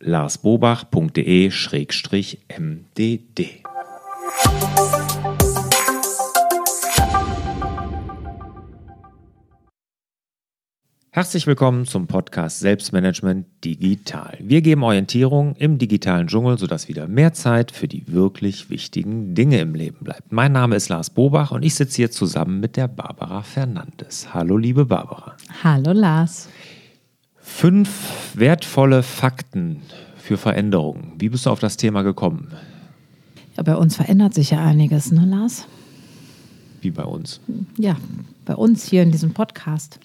larsbobach.de-mdd. Herzlich willkommen zum Podcast Selbstmanagement Digital. Wir geben Orientierung im digitalen Dschungel, sodass wieder mehr Zeit für die wirklich wichtigen Dinge im Leben bleibt. Mein Name ist Lars Bobach und ich sitze hier zusammen mit der Barbara Fernandes. Hallo, liebe Barbara. Hallo, Lars. Fünf wertvolle Fakten für Veränderungen. Wie bist du auf das Thema gekommen? Ja, bei uns verändert sich ja einiges, ne, Lars? Wie bei uns? Ja, bei uns hier in diesem Podcast.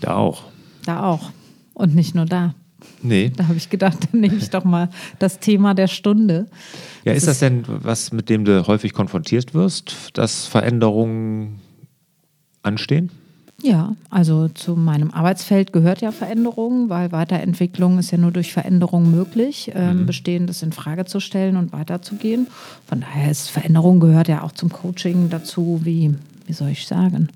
Da auch. Da auch. Und nicht nur da. Nee. Da habe ich gedacht, dann nehme ich doch mal das Thema der Stunde. Ja, ist das denn was, mit dem du häufig konfrontiert wirst, dass Veränderungen anstehen? Ja, also zu meinem Arbeitsfeld gehört ja Veränderung, weil Weiterentwicklung ist ja nur durch Veränderung möglich, ähm, mhm. Bestehendes in Frage zu stellen und weiterzugehen. Von daher ist Veränderung gehört ja auch zum Coaching dazu, wie, wie soll ich sagen,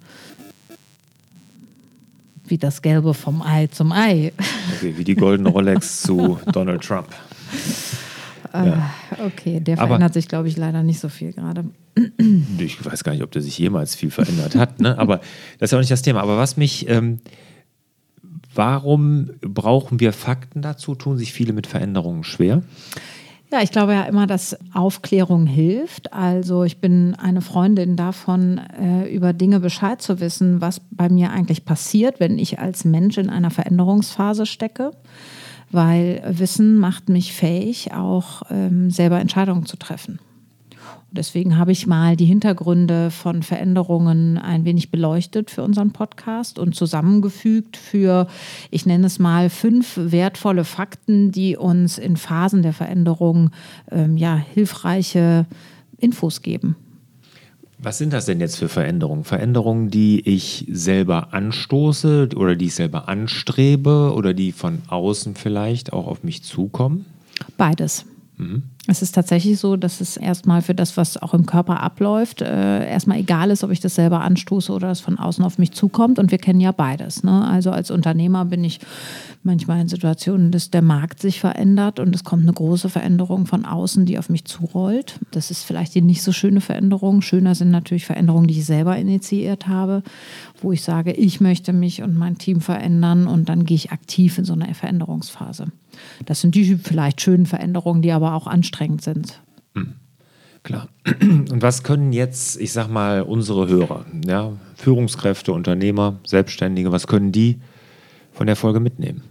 wie das Gelbe vom Ei zum Ei. Okay, wie die goldene Rolex zu Donald Trump. Ja. Okay, der verändert Aber, sich, glaube ich, leider nicht so viel gerade. Ich weiß gar nicht, ob der sich jemals viel verändert hat, ne? aber das ist ja auch nicht das Thema. Aber was mich, ähm, warum brauchen wir Fakten dazu? Tun sich viele mit Veränderungen schwer? Ja, ich glaube ja immer, dass Aufklärung hilft. Also ich bin eine Freundin davon, äh, über Dinge Bescheid zu wissen, was bei mir eigentlich passiert, wenn ich als Mensch in einer Veränderungsphase stecke weil Wissen macht mich fähig, auch ähm, selber Entscheidungen zu treffen. Und deswegen habe ich mal die Hintergründe von Veränderungen ein wenig beleuchtet für unseren Podcast und zusammengefügt für, ich nenne es mal, fünf wertvolle Fakten, die uns in Phasen der Veränderung ähm, ja, hilfreiche Infos geben. Was sind das denn jetzt für Veränderungen? Veränderungen, die ich selber anstoße oder die ich selber anstrebe oder die von außen vielleicht auch auf mich zukommen? Beides. Mhm. Es ist tatsächlich so, dass es erstmal für das, was auch im Körper abläuft, äh, erstmal egal ist, ob ich das selber anstoße oder es von außen auf mich zukommt. Und wir kennen ja beides. Ne? Also als Unternehmer bin ich manchmal in Situationen, dass der Markt sich verändert und es kommt eine große Veränderung von außen, die auf mich zurollt. Das ist vielleicht die nicht so schöne Veränderung. Schöner sind natürlich Veränderungen, die ich selber initiiert habe, wo ich sage, ich möchte mich und mein Team verändern und dann gehe ich aktiv in so eine Veränderungsphase. Das sind die vielleicht schönen Veränderungen, die aber auch anstrengend sind. Mhm. Klar. Und was können jetzt, ich sag mal, unsere Hörer, ja, Führungskräfte, Unternehmer, Selbstständige, was können die von der Folge mitnehmen?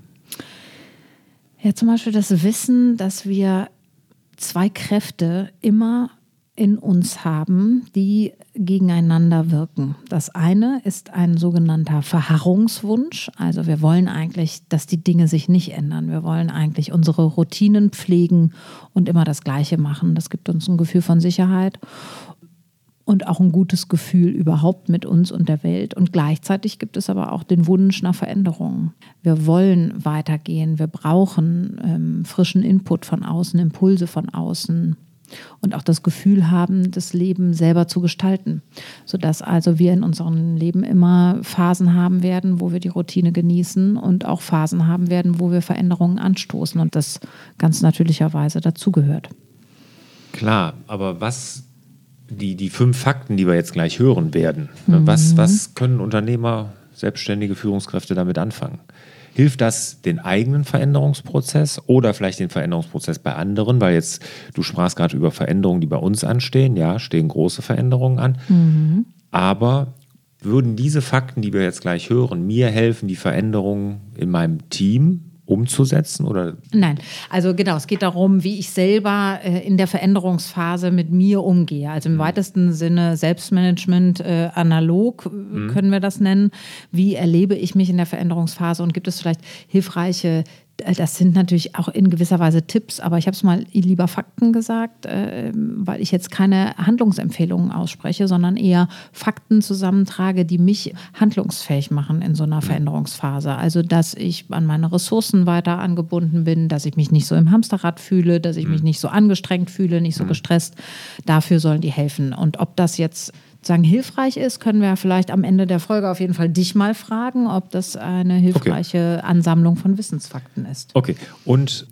Ja, zum Beispiel das Wissen, dass wir zwei Kräfte immer in uns haben, die gegeneinander wirken. Das eine ist ein sogenannter Verharrungswunsch. Also wir wollen eigentlich, dass die Dinge sich nicht ändern. Wir wollen eigentlich unsere Routinen pflegen und immer das Gleiche machen. Das gibt uns ein Gefühl von Sicherheit und auch ein gutes Gefühl überhaupt mit uns und der Welt. Und gleichzeitig gibt es aber auch den Wunsch nach Veränderungen. Wir wollen weitergehen. Wir brauchen ähm, frischen Input von außen, Impulse von außen und auch das Gefühl haben, das Leben selber zu gestalten, sodass also wir in unserem Leben immer Phasen haben werden, wo wir die Routine genießen und auch Phasen haben werden, wo wir Veränderungen anstoßen und das ganz natürlicherweise dazugehört. Klar, aber was die, die fünf Fakten, die wir jetzt gleich hören werden, ne, mhm. was, was können Unternehmer, selbstständige Führungskräfte damit anfangen? Hilft das den eigenen Veränderungsprozess oder vielleicht den Veränderungsprozess bei anderen? Weil jetzt, du sprachst gerade über Veränderungen, die bei uns anstehen. Ja, stehen große Veränderungen an. Mhm. Aber würden diese Fakten, die wir jetzt gleich hören, mir helfen, die Veränderungen in meinem Team umzusetzen? Oder? Nein, also genau, es geht darum, wie ich selber äh, in der Veränderungsphase mit mir umgehe. Also im mhm. weitesten Sinne Selbstmanagement äh, analog äh, mhm. können wir das nennen. Wie erlebe ich mich in der Veränderungsphase und gibt es vielleicht hilfreiche das sind natürlich auch in gewisser Weise Tipps, aber ich habe es mal lieber Fakten gesagt, äh, weil ich jetzt keine Handlungsempfehlungen ausspreche, sondern eher Fakten zusammentrage, die mich handlungsfähig machen in so einer Veränderungsphase. Also, dass ich an meine Ressourcen weiter angebunden bin, dass ich mich nicht so im Hamsterrad fühle, dass ich mich nicht so angestrengt fühle, nicht so gestresst. Dafür sollen die helfen. Und ob das jetzt sagen hilfreich ist, können wir vielleicht am Ende der Folge auf jeden Fall dich mal fragen, ob das eine hilfreiche okay. Ansammlung von Wissensfakten ist. Okay. Und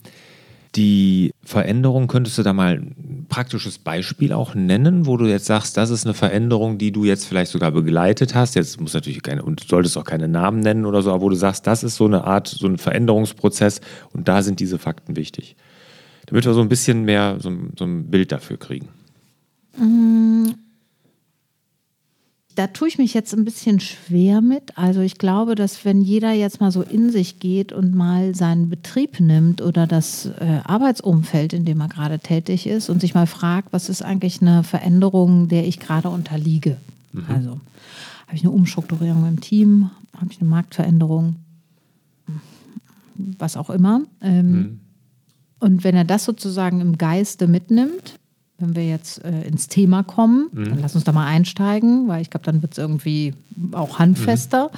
die Veränderung, könntest du da mal ein praktisches Beispiel auch nennen, wo du jetzt sagst, das ist eine Veränderung, die du jetzt vielleicht sogar begleitet hast. Jetzt muss natürlich keine, und solltest auch keine Namen nennen oder so, aber wo du sagst, das ist so eine Art, so ein Veränderungsprozess und da sind diese Fakten wichtig. Damit wir so ein bisschen mehr so, so ein Bild dafür kriegen. Mm, da tue ich mich jetzt ein bisschen schwer mit. Also ich glaube, dass wenn jeder jetzt mal so in sich geht und mal seinen Betrieb nimmt oder das äh, Arbeitsumfeld, in dem er gerade tätig ist und sich mal fragt, was ist eigentlich eine Veränderung, der ich gerade unterliege. Mhm. Also habe ich eine Umstrukturierung im Team, habe ich eine Marktveränderung, was auch immer. Ähm, mhm. Und wenn er das sozusagen im Geiste mitnimmt, wenn wir jetzt äh, ins Thema kommen, mhm. dann lass uns da mal einsteigen, weil ich glaube, dann wird es irgendwie auch handfester. Mhm.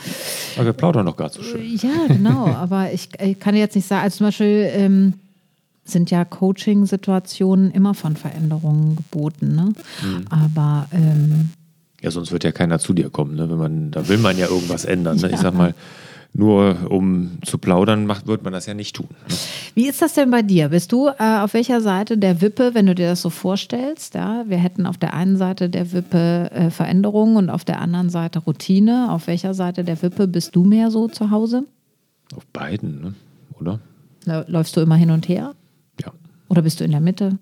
Aber wir plaudern doch gerade so schön. Ja, genau. aber ich, ich, kann jetzt nicht sagen, also zum Beispiel ähm, sind ja Coaching-Situationen immer von Veränderungen geboten. Ne? Mhm. Aber ähm, ja, sonst wird ja keiner zu dir kommen. Ne? Wenn man, da will man ja irgendwas ändern. Ne? Ja. Ich sag mal, nur um zu plaudern, macht, wird man das ja nicht tun. Ne? Wie ist das denn bei dir? Bist du äh, auf welcher Seite der Wippe, wenn du dir das so vorstellst? Ja? Wir hätten auf der einen Seite der Wippe äh, Veränderungen und auf der anderen Seite Routine. Auf welcher Seite der Wippe bist du mehr so zu Hause? Auf beiden, ne? oder? Läufst du immer hin und her? Ja. Oder bist du in der Mitte?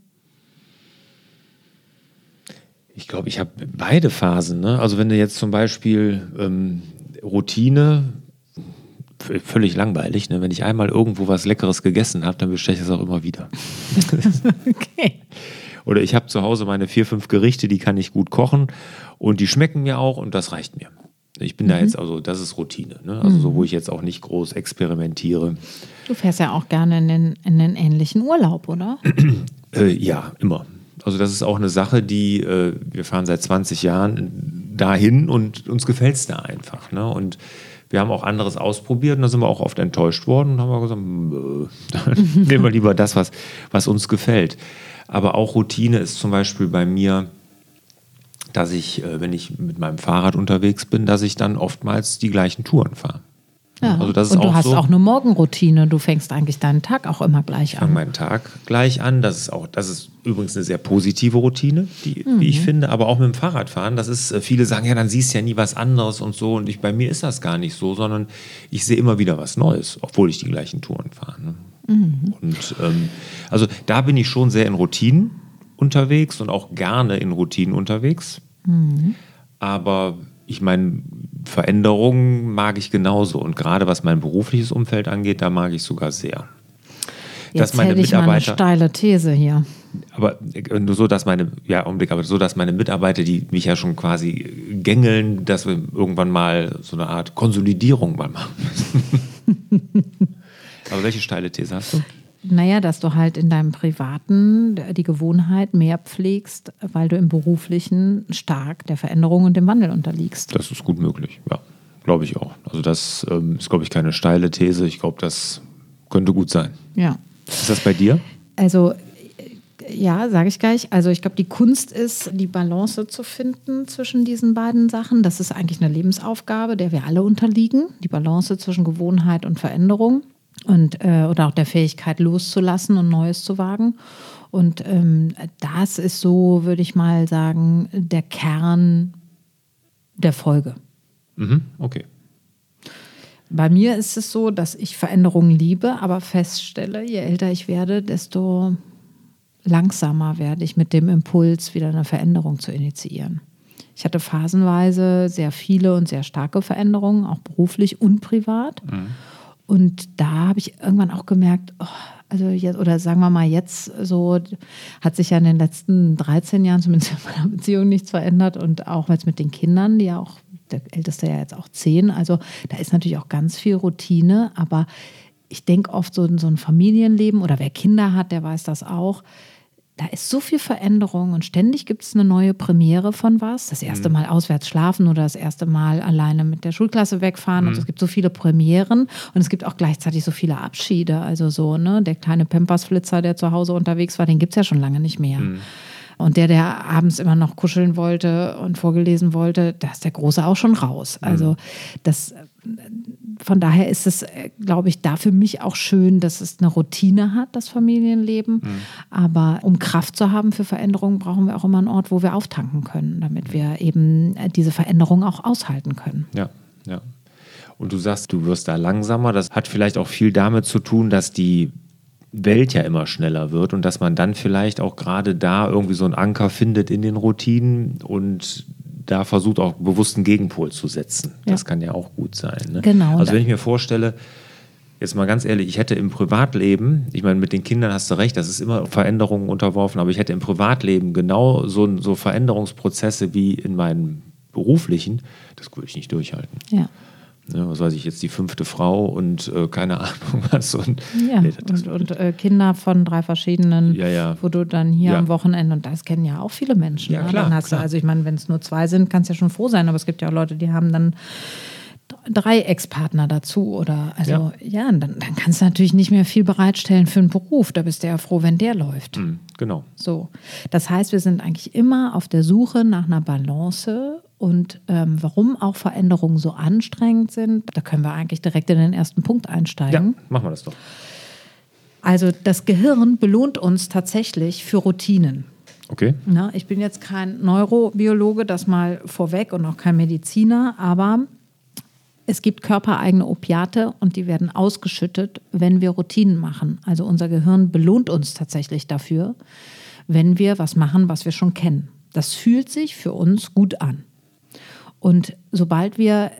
Ich glaube, ich habe beide Phasen. Ne? Also wenn du jetzt zum Beispiel ähm, Routine völlig langweilig. Ne? Wenn ich einmal irgendwo was Leckeres gegessen habe, dann bestelle ich das auch immer wieder. okay. Oder ich habe zu Hause meine vier, fünf Gerichte, die kann ich gut kochen und die schmecken mir auch und das reicht mir. Ich bin mhm. da jetzt, also das ist Routine. Ne? Also mhm. so, wo ich jetzt auch nicht groß experimentiere. Du fährst ja auch gerne in den, in den ähnlichen Urlaub, oder? äh, ja, immer. Also das ist auch eine Sache, die, äh, wir fahren seit 20 Jahren dahin und uns gefällt es da einfach. Ne? Und wir haben auch anderes ausprobiert und da sind wir auch oft enttäuscht worden und haben gesagt, dann nehmen wir lieber das, was, was uns gefällt. Aber auch Routine ist zum Beispiel bei mir, dass ich, äh, wenn ich mit meinem Fahrrad unterwegs bin, dass ich dann oftmals die gleichen Touren fahre. Ja. Also das ist und du auch hast so, auch eine Morgenroutine. Du fängst eigentlich deinen Tag auch immer gleich an. Ich meinen Tag gleich an. Das ist auch, das ist übrigens eine sehr positive Routine, die, mhm. wie ich finde. Aber auch mit dem Fahrradfahren. Das ist, äh, viele sagen ja, dann siehst du ja nie was anderes und so. Und ich, bei mir ist das gar nicht so, sondern ich sehe immer wieder was Neues, obwohl ich die gleichen Touren fahre. Ne? Mhm. Und ähm, also da bin ich schon sehr in Routinen unterwegs und auch gerne in Routinen unterwegs. Mhm. Aber ich meine, Veränderungen mag ich genauso. Und gerade was mein berufliches Umfeld angeht, da mag ich sogar sehr. Jetzt dass meine ich Mitarbeiter, mal eine steile These hier. Aber äh, nur so, dass meine, ja, Augenblick, aber so, dass meine Mitarbeiter, die mich ja schon quasi gängeln, dass wir irgendwann mal so eine Art Konsolidierung mal machen müssen. aber welche steile These hast du? Naja, dass du halt in deinem Privaten die Gewohnheit mehr pflegst, weil du im Beruflichen stark der Veränderung und dem Wandel unterliegst. Das ist gut möglich, ja. Glaube ich auch. Also das ähm, ist, glaube ich, keine steile These. Ich glaube, das könnte gut sein. Ja. Ist das bei dir? Also ja, sage ich gleich. Also ich glaube, die Kunst ist, die Balance zu finden zwischen diesen beiden Sachen. Das ist eigentlich eine Lebensaufgabe, der wir alle unterliegen. Die Balance zwischen Gewohnheit und Veränderung und äh, oder auch der Fähigkeit loszulassen und Neues zu wagen. Und ähm, das ist so, würde ich mal sagen, der Kern der Folge. Mhm, okay. Bei mir ist es so, dass ich Veränderungen liebe, aber feststelle, je älter ich werde, desto langsamer werde ich mit dem Impuls, wieder eine Veränderung zu initiieren. Ich hatte phasenweise sehr viele und sehr starke Veränderungen, auch beruflich und privat. Mhm. Und da habe ich irgendwann auch gemerkt, oh, also jetzt, oder sagen wir mal jetzt so, hat sich ja in den letzten 13 Jahren zumindest in meiner Beziehung nichts verändert und auch jetzt mit den Kindern, die ja auch, der Älteste ja jetzt auch 10, also da ist natürlich auch ganz viel Routine, aber ich denke oft so, so ein Familienleben oder wer Kinder hat, der weiß das auch da ist so viel Veränderung und ständig gibt es eine neue Premiere von was. Das erste mhm. Mal auswärts schlafen oder das erste Mal alleine mit der Schulklasse wegfahren. Mhm. Und es gibt so viele Premieren und es gibt auch gleichzeitig so viele Abschiede. Also so, ne, der kleine Pampers-Flitzer, der zu Hause unterwegs war, den gibt es ja schon lange nicht mehr. Mhm. Und der, der abends immer noch kuscheln wollte und vorgelesen wollte, da ist der Große auch schon raus. Also mhm. das von daher ist es, glaube ich, da für mich auch schön, dass es eine Routine hat, das Familienleben. Mhm. Aber um Kraft zu haben für Veränderungen, brauchen wir auch immer einen Ort, wo wir auftanken können, damit wir eben äh, diese Veränderungen auch aushalten können. Ja, ja. Und du sagst, du wirst da langsamer. Das hat vielleicht auch viel damit zu tun, dass die Welt ja immer schneller wird und dass man dann vielleicht auch gerade da irgendwie so einen Anker findet in den Routinen und da versucht auch bewusst einen Gegenpol zu setzen. Ja. Das kann ja auch gut sein. Ne? Genau. Also wenn ich mir vorstelle, jetzt mal ganz ehrlich, ich hätte im Privatleben, ich meine, mit den Kindern hast du recht, das ist immer Veränderungen unterworfen, aber ich hätte im Privatleben genau so, so Veränderungsprozesse wie in meinem beruflichen, das würde ich nicht durchhalten. Ja. Ne, was weiß ich, jetzt die fünfte Frau und äh, keine Ahnung was. Und, ja, nee, und, und äh, Kinder von drei verschiedenen, ja, ja. wo du dann hier ja. am Wochenende, und das kennen ja auch viele Menschen. Ja, ne? klar, dann hast klar. Du, also ich meine, wenn es nur zwei sind, kannst du ja schon froh sein, aber es gibt ja auch Leute, die haben dann drei Ex-Partner dazu oder also ja, ja dann, dann, kannst du natürlich nicht mehr viel bereitstellen für einen Beruf. Da bist du ja froh, wenn der läuft. Mhm, genau. So. Das heißt, wir sind eigentlich immer auf der Suche nach einer Balance und ähm, warum auch Veränderungen so anstrengend sind, da können wir eigentlich direkt in den ersten Punkt einsteigen. Ja, machen wir das doch. Also das Gehirn belohnt uns tatsächlich für Routinen. Okay. Na, ich bin jetzt kein Neurobiologe, das mal vorweg und auch kein Mediziner, aber es gibt körpereigene Opiate und die werden ausgeschüttet, wenn wir Routinen machen. Also unser Gehirn belohnt uns tatsächlich dafür, wenn wir was machen, was wir schon kennen. Das fühlt sich für uns gut an. Und sobald wir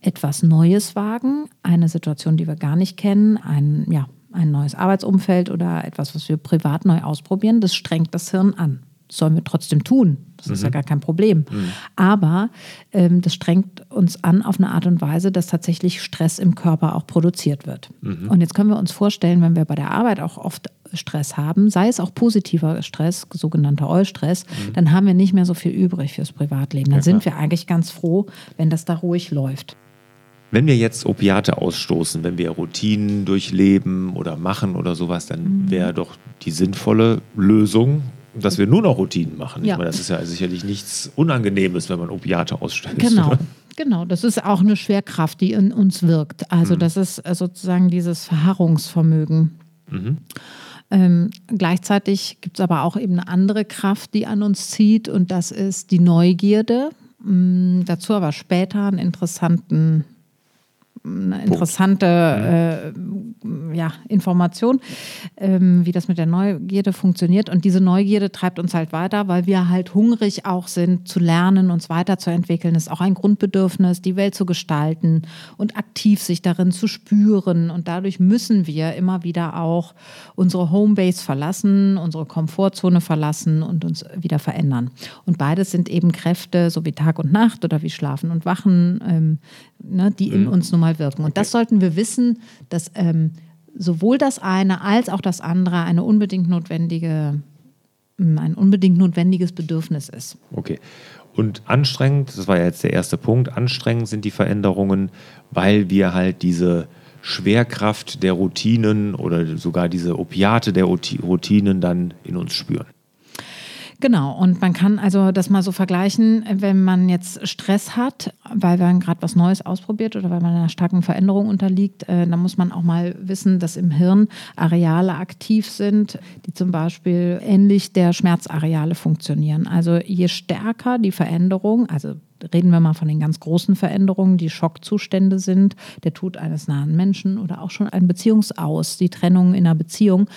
etwas Neues wagen, eine Situation, die wir gar nicht kennen, ein, ja, ein neues Arbeitsumfeld oder etwas, was wir privat neu ausprobieren, das strengt das Hirn an. Das sollen wir trotzdem tun. Das mhm. ist ja mhm. gar kein Problem. Mhm. Aber ähm, das strengt uns an auf eine Art und Weise, dass tatsächlich Stress im Körper auch produziert wird. Mhm. Und jetzt können wir uns vorstellen, wenn wir bei der Arbeit auch oft Stress haben, sei es auch positiver Stress, sogenannter Eustress, mhm. dann haben wir nicht mehr so viel übrig fürs Privatleben. Dann ja, sind wir eigentlich ganz froh, wenn das da ruhig läuft. Wenn wir jetzt Opiate ausstoßen, wenn wir Routinen durchleben oder machen oder sowas, dann mhm. wäre doch die sinnvolle Lösung, dass wir nur noch Routinen machen. Ja. Ich meine, das ist ja sicherlich nichts Unangenehmes, wenn man Opiate ausstößt. Genau. Genau, das ist auch eine Schwerkraft, die in uns wirkt. Also mhm. das ist äh, sozusagen dieses Verharrungsvermögen. Mhm. Ähm, gleichzeitig gibt es aber auch eben eine andere Kraft, die an uns zieht und das ist die Neugierde. Mhm, dazu aber später einen interessanten eine interessante äh, ja, Information, ähm, wie das mit der Neugierde funktioniert. Und diese Neugierde treibt uns halt weiter, weil wir halt hungrig auch sind, zu lernen, uns weiterzuentwickeln. Das ist auch ein Grundbedürfnis, die Welt zu gestalten und aktiv sich darin zu spüren. Und dadurch müssen wir immer wieder auch unsere Homebase verlassen, unsere Komfortzone verlassen und uns wieder verändern. Und beides sind eben Kräfte, so wie Tag und Nacht oder wie Schlafen und Wachen, ähm, ne, die in mhm. uns nun mal wirken. Und okay. das sollten wir wissen, dass ähm, sowohl das eine als auch das andere eine unbedingt notwendige, mm, ein unbedingt notwendiges Bedürfnis ist. Okay. Und anstrengend, das war ja jetzt der erste Punkt, anstrengend sind die Veränderungen, weil wir halt diese Schwerkraft der Routinen oder sogar diese Opiate der Routinen dann in uns spüren. Genau, und man kann also das mal so vergleichen, wenn man jetzt Stress hat, weil man gerade was Neues ausprobiert oder weil man einer starken Veränderung unterliegt, äh, dann muss man auch mal wissen, dass im Hirn Areale aktiv sind, die zum Beispiel ähnlich der Schmerzareale funktionieren. Also je stärker die Veränderung, also reden wir mal von den ganz großen Veränderungen, die Schockzustände sind, der Tod eines nahen Menschen oder auch schon ein Beziehungsaus, die Trennung in einer Beziehung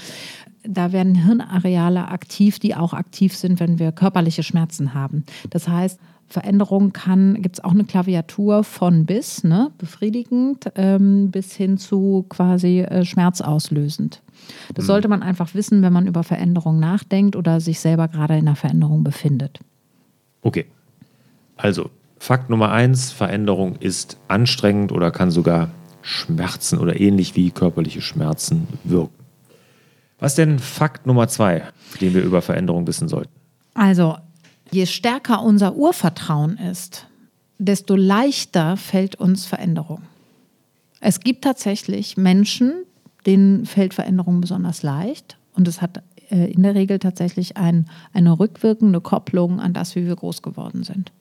da werden Hirnareale aktiv, die auch aktiv sind, wenn wir körperliche Schmerzen haben. Das heißt, Veränderung kann, gibt es auch eine Klaviatur von bis, ne, befriedigend, ähm, bis hin zu quasi äh, schmerzauslösend. Das mhm. sollte man einfach wissen, wenn man über Veränderung nachdenkt oder sich selber gerade in einer Veränderung befindet. Okay. Also, Fakt Nummer eins: Veränderung ist anstrengend oder kann sogar Schmerzen oder ähnlich wie körperliche Schmerzen wirken. Was denn Fakt Nummer zwei, den wir über Veränderung wissen sollten? Also, je stärker unser Urvertrauen ist, desto leichter fällt uns Veränderung. Es gibt tatsächlich Menschen, denen fällt Veränderung besonders leicht. Und es hat äh, in der Regel tatsächlich ein, eine rückwirkende Kopplung an das, wie wir groß geworden sind.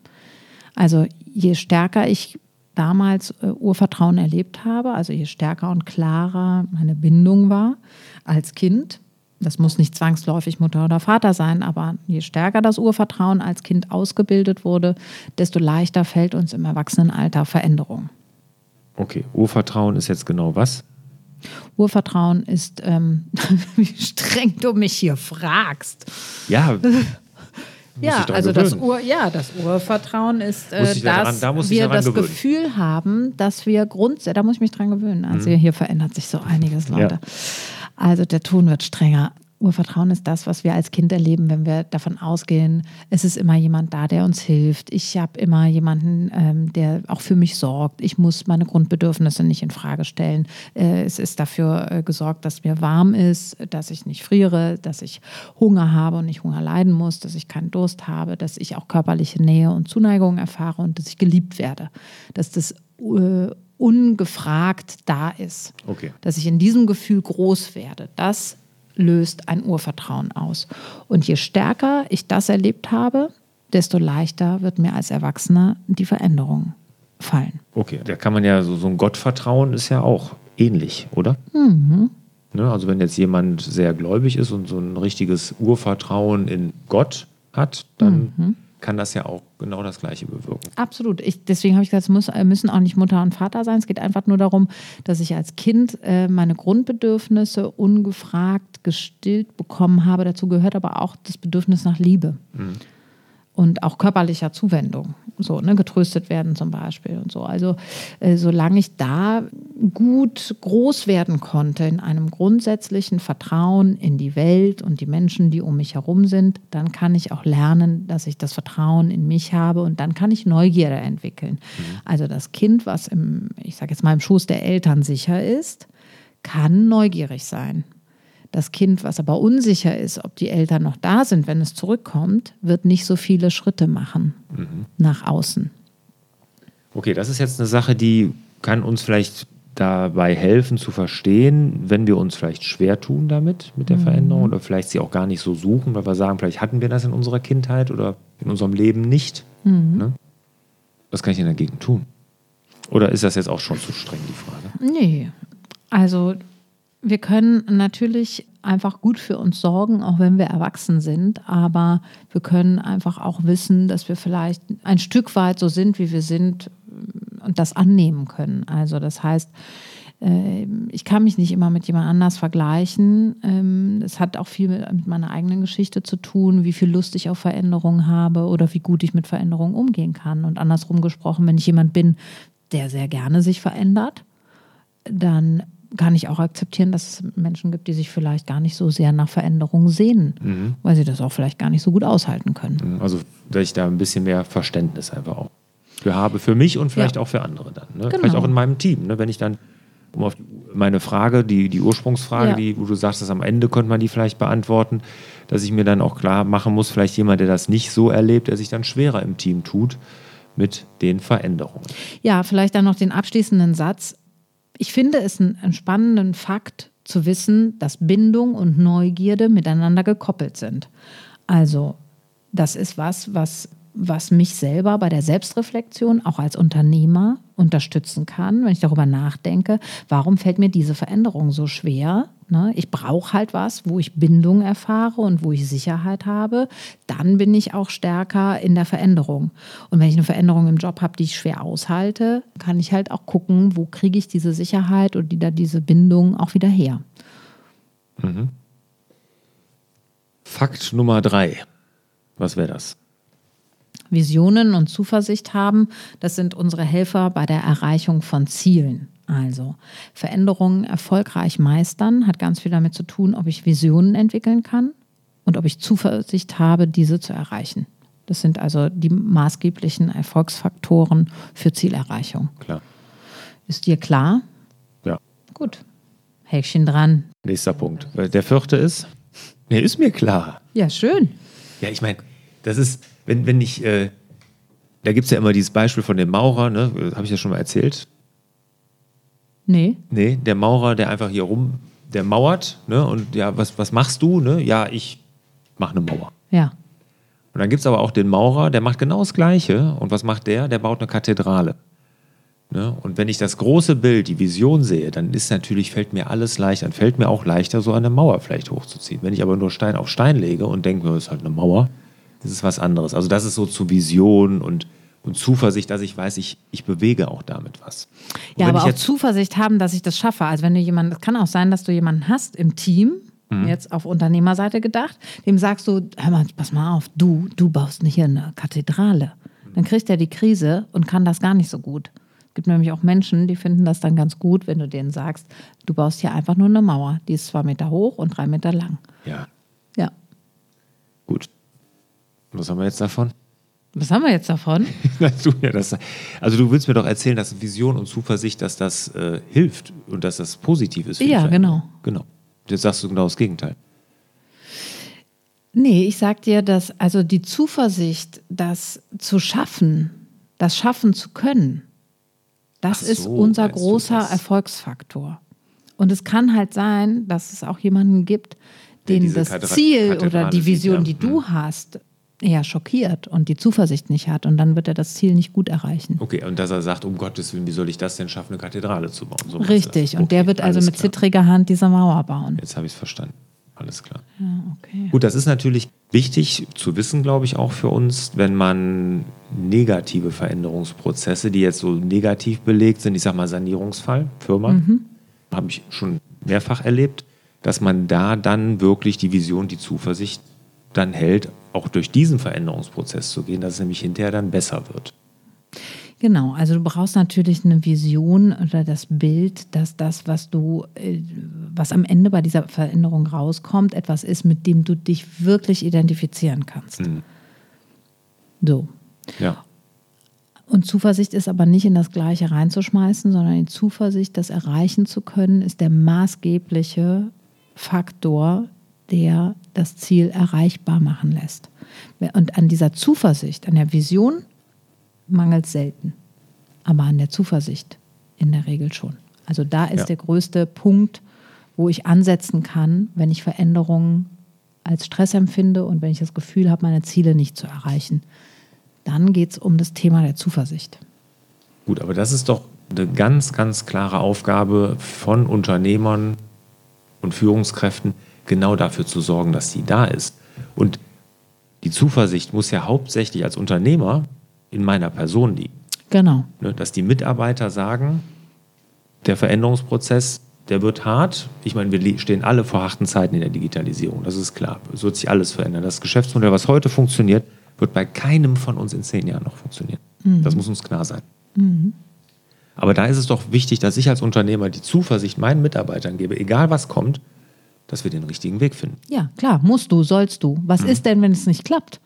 Also je stärker ich damals äh, Urvertrauen erlebt habe, also je stärker und klarer meine Bindung war als Kind, das muss nicht zwangsläufig Mutter oder Vater sein, aber je stärker das Urvertrauen als Kind ausgebildet wurde, desto leichter fällt uns im Erwachsenenalter Veränderung. Okay, Urvertrauen ist jetzt genau was? Urvertrauen ist, ähm, wie streng du mich hier fragst. Ja. Ja, also das, Ur, ja, das Urvertrauen ist, äh, dass daran, da wir das gewöhnen. Gefühl haben, dass wir grundsätzlich, da muss ich mich dran gewöhnen. Also mhm. hier verändert sich so einiges, Leute. Ja. Also der Ton wird strenger. Urvertrauen ist das, was wir als Kind erleben, wenn wir davon ausgehen, es ist immer jemand da, der uns hilft. Ich habe immer jemanden, ähm, der auch für mich sorgt. Ich muss meine Grundbedürfnisse nicht in Frage stellen. Äh, es ist dafür äh, gesorgt, dass mir warm ist, dass ich nicht friere, dass ich Hunger habe und nicht Hunger leiden muss, dass ich keinen Durst habe, dass ich auch körperliche Nähe und Zuneigung erfahre und dass ich geliebt werde. Dass das äh, ungefragt da ist. Okay. Dass ich in diesem Gefühl groß werde. Das löst ein Urvertrauen aus. Und je stärker ich das erlebt habe, desto leichter wird mir als Erwachsener die Veränderung fallen. Okay, da kann man ja so, so ein Gottvertrauen ist ja auch ähnlich, oder? Mhm. Ne, also wenn jetzt jemand sehr gläubig ist und so ein richtiges Urvertrauen in Gott hat, dann mhm kann das ja auch genau das Gleiche bewirken. Absolut. Ich, deswegen habe ich gesagt, es muss, äh, müssen auch nicht Mutter und Vater sein. Es geht einfach nur darum, dass ich als Kind äh, meine Grundbedürfnisse ungefragt gestillt bekommen habe. Dazu gehört aber auch das Bedürfnis nach Liebe. Mhm und auch körperlicher Zuwendung, so ne, getröstet werden zum Beispiel und so. Also äh, solange ich da gut groß werden konnte in einem grundsätzlichen Vertrauen in die Welt und die Menschen, die um mich herum sind, dann kann ich auch lernen, dass ich das Vertrauen in mich habe und dann kann ich Neugierde entwickeln. Mhm. Also das Kind, was im, ich sage jetzt mal im Schoß der Eltern sicher ist, kann neugierig sein das Kind, was aber unsicher ist, ob die Eltern noch da sind, wenn es zurückkommt, wird nicht so viele Schritte machen mhm. nach außen. Okay, das ist jetzt eine Sache, die kann uns vielleicht dabei helfen zu verstehen, wenn wir uns vielleicht schwer tun damit, mit der mhm. Veränderung oder vielleicht sie auch gar nicht so suchen, weil wir sagen, vielleicht hatten wir das in unserer Kindheit oder in unserem Leben nicht. Mhm. Ne? Was kann ich denn dagegen tun? Oder ist das jetzt auch schon zu streng, die Frage? Nee. Also wir können natürlich einfach gut für uns sorgen, auch wenn wir erwachsen sind, aber wir können einfach auch wissen, dass wir vielleicht ein Stück weit so sind, wie wir sind und das annehmen können. Also das heißt, äh, ich kann mich nicht immer mit jemand anders vergleichen. Ähm, es hat auch viel mit meiner eigenen Geschichte zu tun, wie viel Lust ich auf Veränderungen habe oder wie gut ich mit Veränderungen umgehen kann. Und andersrum gesprochen, wenn ich jemand bin, der sehr gerne sich verändert, dann kann ich auch akzeptieren, dass es Menschen gibt, die sich vielleicht gar nicht so sehr nach Veränderungen sehen, mhm. weil sie das auch vielleicht gar nicht so gut aushalten können. Mhm. Also, dass ich da ein bisschen mehr Verständnis einfach auch für habe, für mich und vielleicht ja. auch für andere dann. Ne? Genau. Vielleicht auch in meinem Team. Ne? Wenn ich dann, um auf meine Frage, die, die Ursprungsfrage, ja. die, wo du sagst, dass am Ende könnte man die vielleicht beantworten, dass ich mir dann auch klar machen muss, vielleicht jemand, der das nicht so erlebt, der sich dann schwerer im Team tut mit den Veränderungen. Ja, vielleicht dann noch den abschließenden Satz ich finde es einen spannenden Fakt zu wissen, dass Bindung und Neugierde miteinander gekoppelt sind. Also das ist was, was was mich selber bei der Selbstreflexion auch als Unternehmer unterstützen kann, wenn ich darüber nachdenke, warum fällt mir diese Veränderung so schwer? Ne? Ich brauche halt was, wo ich Bindung erfahre und wo ich Sicherheit habe. Dann bin ich auch stärker in der Veränderung. Und wenn ich eine Veränderung im Job habe, die ich schwer aushalte, kann ich halt auch gucken, wo kriege ich diese Sicherheit und die, diese Bindung auch wieder her. Mhm. Fakt Nummer drei. Was wäre das? Visionen und Zuversicht haben, das sind unsere Helfer bei der Erreichung von Zielen. Also Veränderungen erfolgreich meistern hat ganz viel damit zu tun, ob ich Visionen entwickeln kann und ob ich Zuversicht habe, diese zu erreichen. Das sind also die maßgeblichen Erfolgsfaktoren für Zielerreichung. Klar. Ist dir klar, Gut. Häkchen dran. Nächster Punkt. Äh, Der vierte ist, nee, ist mir klar. Ja, schön. Ja, ich meine, das ist, wenn, wenn ich, äh, da gibt es ja immer dieses Beispiel von dem Maurer, ne? Habe ich ja schon mal erzählt. Nee. Nee, der Maurer, der einfach hier rum, der mauert, ne? Und ja, was, was machst du, ne? Ja, ich mache eine Mauer. Ja. Und dann gibt es aber auch den Maurer, der macht genau das Gleiche. Und was macht der? Der baut eine Kathedrale. Ne? Und wenn ich das große Bild, die Vision sehe, dann ist natürlich, fällt mir alles leicht, dann fällt mir auch leichter, so eine Mauer vielleicht hochzuziehen. Wenn ich aber nur Stein auf Stein lege und denke, das ist halt eine Mauer, das ist was anderes. Also das ist so zu Vision und, und Zuversicht, dass ich weiß, ich, ich bewege auch damit was. Und Ja, aber ich auch Zuversicht haben, dass ich das schaffe. Also wenn du jemanden, es kann auch sein, dass du jemanden hast im Team, Mhm. jetzt auf Unternehmerseite gedacht, dem sagst du, hör mal, pass mal auf, du, du baust nicht hier eine Kathedrale. Dann kriegt er die Krise und kann das gar nicht so gut. Es gibt nämlich auch Menschen, die finden das dann ganz gut, wenn du denen sagst, du baust hier einfach nur eine Mauer. Die ist zwei Meter hoch und drei Meter lang. ja, Ja. gut. Was haben wir jetzt davon? Was haben wir jetzt davon? du, ja, das, also du willst mir doch erzählen, dass Vision und Zuversicht, dass das äh, hilft und dass das positiv ist. für Ja, genau. Genau. Jetzt sagst du genau das Gegenteil. Nee, ich sag dir, dass also die Zuversicht, das zu schaffen, das schaffen zu können, das so, ist unser großer? Erfolgsfaktor. Und es kann halt sein, dass es auch jemanden gibt, den das Ziel oder die Vision, die du hast, eher schockiert und die Zuversicht nicht hat. Und dann wird er das Ziel nicht gut erreichen. Okay, und dass er sagt, um Gottes Willen, wie soll ich das denn schaffen, eine Kathedrale zu bauen? So Richtig. Und der wird also mit klar. zittriger Hand diese Mauer bauen. Jetzt habe ich es verstanden. Alles klar. Ja, okay. Gut, das ist natürlich wichtig zu wissen, glaube ich, auch für uns, wenn man negative Veränderungsprozesse, die jetzt so negativ belegt sind, ich sage mal Sanierungsfall, Firma, Mhm. habe ich schon mehrfach erlebt, dass man da dann wirklich die Vision, die Zuversicht dann hält, auch durch diesen Veränderungsprozess zu gehen, dass es nämlich hinterher dann besser wird. Genau, also du brauchst natürlich eine Vision oder das Bild, dass das, was du, äh, was am Ende bei dieser Veränderung rauskommt, etwas ist, mit dem du dich wirklich identifizieren kannst. Mhm. So. Ja, Und Zuversicht ist aber nicht in das Gleiche reinzuschmeißen, sondern die Zuversicht, das erreichen zu können, ist der maßgebliche Faktor, der das Ziel erreichbar machen lässt. Und an dieser Zuversicht, an der Vision mangelt es selten, aber an der Zuversicht in der Regel schon. Also da ist Ja. der größte Punkt, wo ich ansetzen kann, wenn ich Veränderungen als Stress empfinde und wenn ich das Gefühl habe, meine Ziele nicht zu erreichen. Dann geht es um das Thema der Zuversicht. gut, aber das ist doch eine ganz, ganz klare Aufgabe von Unternehmern und Führungskräften, genau dafür zu sorgen, dass die da ist. Und die Zuversicht muss ja hauptsächlich als Unternehmer in meiner Person liegen. Genau. Ne? Dass die Mitarbeiter sagen, der Veränderungsprozess, der wird hart. Ich meine, wir stehen alle vor harten Zeiten in der Digitalisierung, das ist klar. Es wird sich alles verändern. Das Geschäftsmodell, was heute funktioniert, wird bei keinem von uns in zehn Jahren noch funktionieren. Das muss uns klar sein. Aber da ist es doch wichtig, dass ich als Unternehmer die Zuversicht meinen Mitarbeitern gebe, egal was kommt, dass wir den richtigen Weg finden. Ja, klar, musst du, sollst du. Was ist denn, wenn es nicht klappt?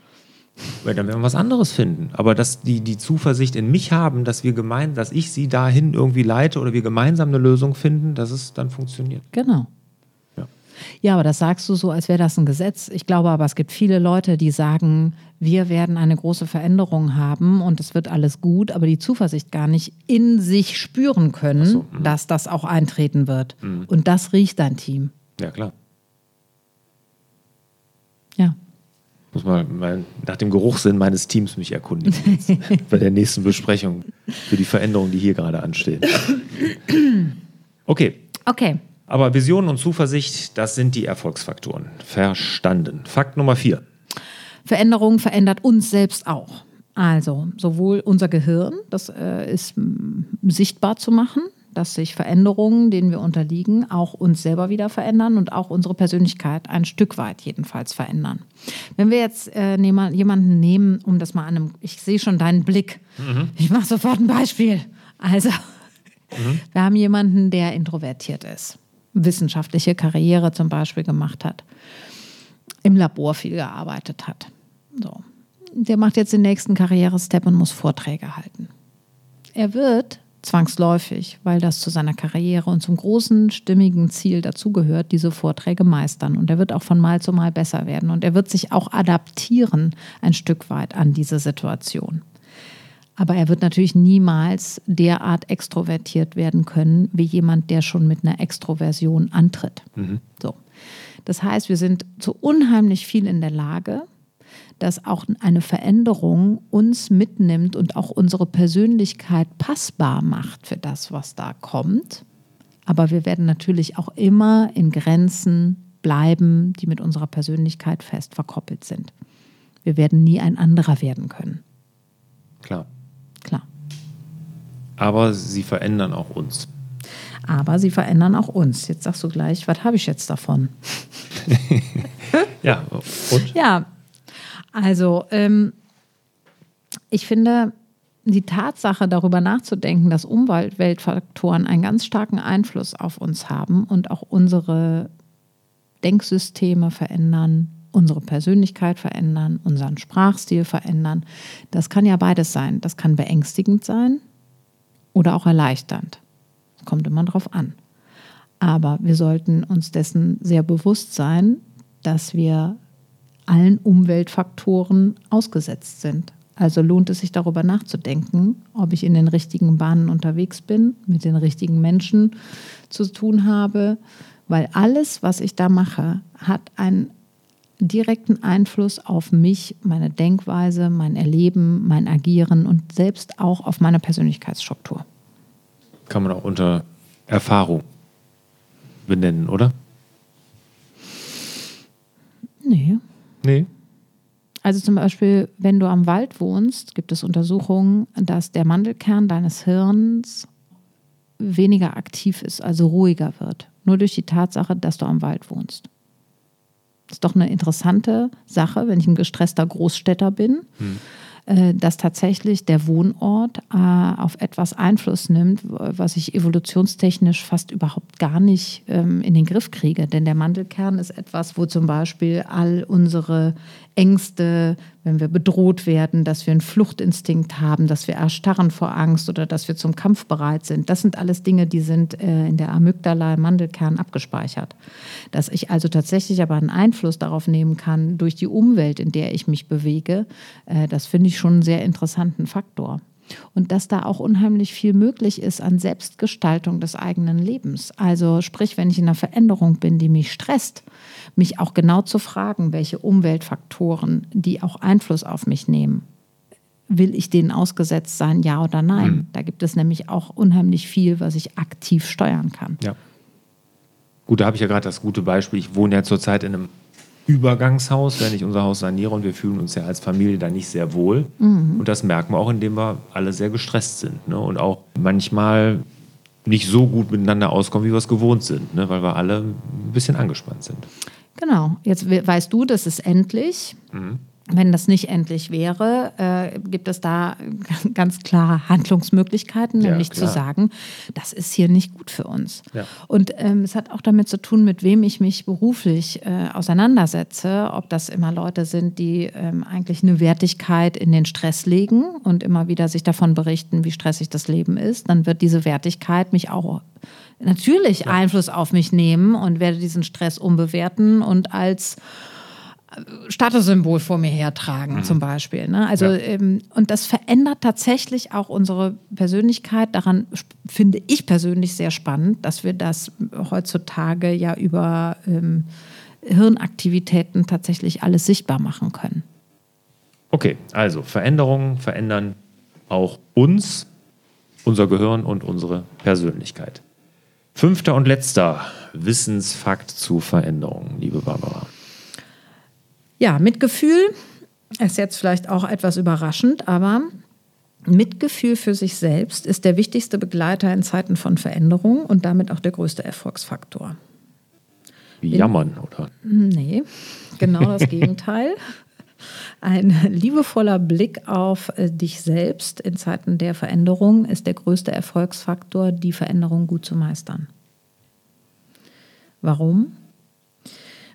Weil dann werden wir was anderes finden. Aber dass die die Zuversicht in mich haben, dass wir gemein, dass ich sie dahin irgendwie leite oder wir gemeinsam eine Lösung finden, dass es dann funktioniert. Genau. Ja. Ja, aber das sagst du so, als wäre das ein Gesetz. Ich glaube aber, es gibt viele Leute, die sagen, wir werden eine große Veränderung haben und es wird alles gut, aber die Zuversicht gar nicht in sich spüren können, so, mhm. dass das auch eintreten wird. Und das riecht dein Team. Ja, klar. Ja. Muss mal mal nach dem Geruchssinn meines Teams mich erkundigen. bei der nächsten Besprechung für die Veränderungen, die hier gerade anstehen. Okay, Okay. aber Vision und Zuversicht, das sind die Erfolgsfaktoren. Verstanden. Fakt Nummer vier. Veränderung verändert uns selbst auch. Also sowohl unser Gehirn, das äh, ist m, sichtbar zu machen, dass sich Veränderungen, denen wir unterliegen, auch uns selber wieder verändern und auch unsere Persönlichkeit ein Stück weit jedenfalls verändern. Wenn wir jetzt äh, nehmen, jemanden nehmen, um das mal an einem, ich sehe schon deinen Blick, ich mache sofort ein Beispiel. Also, wir haben jemanden, der introvertiert ist, wissenschaftliche Karriere zum Beispiel gemacht hat im Labor viel gearbeitet hat. So. Der macht jetzt den nächsten Karrierestep und muss Vorträge halten. Er wird zwangsläufig, weil das zu seiner Karriere und zum großen, stimmigen Ziel dazugehört, diese Vorträge meistern. Und er wird auch von Mal zu Mal besser werden. Und er wird sich auch adaptieren ein Stück weit an diese Situation. Aber er wird natürlich niemals derart extrovertiert werden können, wie jemand, der schon mit einer Extroversion antritt. Mhm. So. Das heißt, wir sind zu unheimlich viel in der Lage, dass auch eine Veränderung uns mitnimmt und auch unsere Persönlichkeit passbar macht für das, was da kommt. Aber wir werden natürlich auch immer in Grenzen bleiben, die mit unserer Persönlichkeit fest verkoppelt sind. Wir werden nie ein anderer werden können. Klar. Klar. Aber sie verändern auch uns. Aber sie verändern auch uns. Jetzt sagst du gleich, was habe ich jetzt davon? ja, und? Ja, also, ähm, ich finde, die Tatsache, darüber nachzudenken, dass Umweltfaktoren einen ganz starken Einfluss auf uns haben und auch unsere Denksysteme verändern, unsere Persönlichkeit verändern, unseren Sprachstil verändern, das kann ja beides sein. Das kann beängstigend sein oder auch erleichternd. Das kommt immer drauf an. Aber wir sollten uns dessen sehr bewusst sein, dass wir allen Umweltfaktoren ausgesetzt sind. Also lohnt es sich darüber nachzudenken, ob ich in den richtigen Bahnen unterwegs bin, mit den richtigen Menschen zu tun habe, weil alles, was ich da mache, hat einen direkten Einfluss auf mich, meine Denkweise, mein Erleben, mein Agieren und selbst auch auf meine Persönlichkeitsstruktur. Kann man auch unter Erfahrung benennen, oder? Nee. Nee. Also zum Beispiel, wenn du am Wald wohnst, gibt es Untersuchungen, dass der Mandelkern deines Hirns weniger aktiv ist, also ruhiger wird. Nur durch die Tatsache, dass du am Wald wohnst. Das ist doch eine interessante Sache, wenn ich ein gestresster Großstädter bin. Hm dass tatsächlich der Wohnort äh, auf etwas Einfluss nimmt, was ich evolutionstechnisch fast überhaupt gar nicht ähm, in den Griff kriege. Denn der Mandelkern ist etwas, wo zum Beispiel all unsere Ängste, wenn wir bedroht werden, dass wir einen Fluchtinstinkt haben, dass wir erstarren vor Angst oder dass wir zum Kampf bereit sind. Das sind alles Dinge, die sind äh, in der Amygdala im Mandelkern abgespeichert. Dass ich also tatsächlich aber einen Einfluss darauf nehmen kann durch die Umwelt, in der ich mich bewege, äh, das finde ich schon einen sehr interessanten Faktor und dass da auch unheimlich viel möglich ist an Selbstgestaltung des eigenen Lebens. Also sprich, wenn ich in einer Veränderung bin, die mich stresst, mich auch genau zu fragen, welche Umweltfaktoren, die auch Einfluss auf mich nehmen, will ich denen ausgesetzt sein, ja oder nein? Mhm. Da gibt es nämlich auch unheimlich viel, was ich aktiv steuern kann. Ja. Gut, da habe ich ja gerade das gute Beispiel. Ich wohne ja zurzeit in einem Übergangshaus, wenn ich unser Haus saniere und wir fühlen uns ja als Familie da nicht sehr wohl. Mhm. Und das merken wir auch, indem wir alle sehr gestresst sind ne? und auch manchmal nicht so gut miteinander auskommen, wie wir es gewohnt sind, ne? weil wir alle ein bisschen angespannt sind. Genau, jetzt weißt du, das ist endlich. Mhm. Wenn das nicht endlich wäre, äh, gibt es da ganz klare Handlungsmöglichkeiten, ja, nämlich klar. zu sagen, das ist hier nicht gut für uns. Ja. Und ähm, es hat auch damit zu tun, mit wem ich mich beruflich äh, auseinandersetze, ob das immer Leute sind, die ähm, eigentlich eine Wertigkeit in den Stress legen und immer wieder sich davon berichten, wie stressig das Leben ist, dann wird diese Wertigkeit mich auch natürlich ja. Einfluss auf mich nehmen und werde diesen Stress umbewerten und als Statussymbol vor mir hertragen, mhm. zum Beispiel. Ne? Also, ja. ähm, und das verändert tatsächlich auch unsere Persönlichkeit. Daran finde ich persönlich sehr spannend, dass wir das heutzutage ja über ähm, Hirnaktivitäten tatsächlich alles sichtbar machen können. Okay, also Veränderungen verändern auch uns, unser Gehirn und unsere Persönlichkeit. Fünfter und letzter Wissensfakt zu Veränderungen, liebe Barbara. Ja, Mitgefühl ist jetzt vielleicht auch etwas überraschend, aber Mitgefühl für sich selbst ist der wichtigste Begleiter in Zeiten von Veränderung und damit auch der größte Erfolgsfaktor. Wie jammern, oder? Nee, genau das Gegenteil. Ein liebevoller Blick auf äh, dich selbst in Zeiten der Veränderung ist der größte Erfolgsfaktor, die Veränderung gut zu meistern. Warum?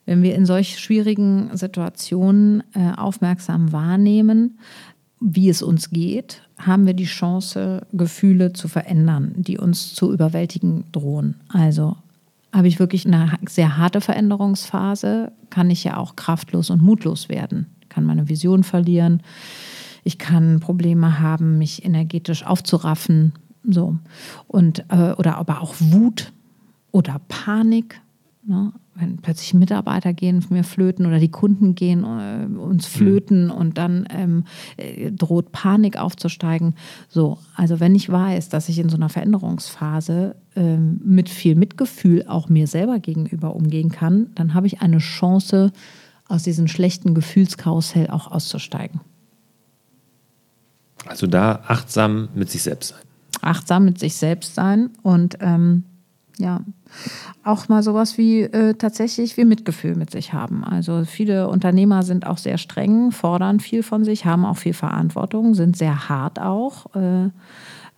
Wenn wir in solch schwierigen Situationen äh, aufmerksam wahrnehmen, wie es uns geht, haben wir die Chance, Gefühle zu verändern, die uns zu überwältigen drohen. Also habe ich wirklich eine sehr harte Veränderungsphase, kann ich ja auch kraftlos und mutlos werden, kann meine Vision verlieren, ich kann Probleme haben, mich energetisch aufzuraffen, so und äh, oder aber auch Wut oder Panik. Ne? Wenn plötzlich Mitarbeiter gehen mir flöten oder die Kunden gehen äh, uns mhm. flöten mhm. und dann ähm, äh, droht Panik aufzusteigen. So, also wenn ich weiß, dass ich in so einer Veränderungsphase ähm, mit viel Mitgefühl auch mir selber gegenüber umgehen kann, dann habe ich eine Chance, aus diesem schlechten Gefühlskarussell auch auszusteigen. Also da achtsam mit sich selbst sein. Achtsam mit sich selbst sein und ähm, ja, auch mal sowas wie äh, tatsächlich wie Mitgefühl mit sich haben. Also viele Unternehmer sind auch sehr streng, fordern viel von sich, haben auch viel Verantwortung, sind sehr hart auch, äh,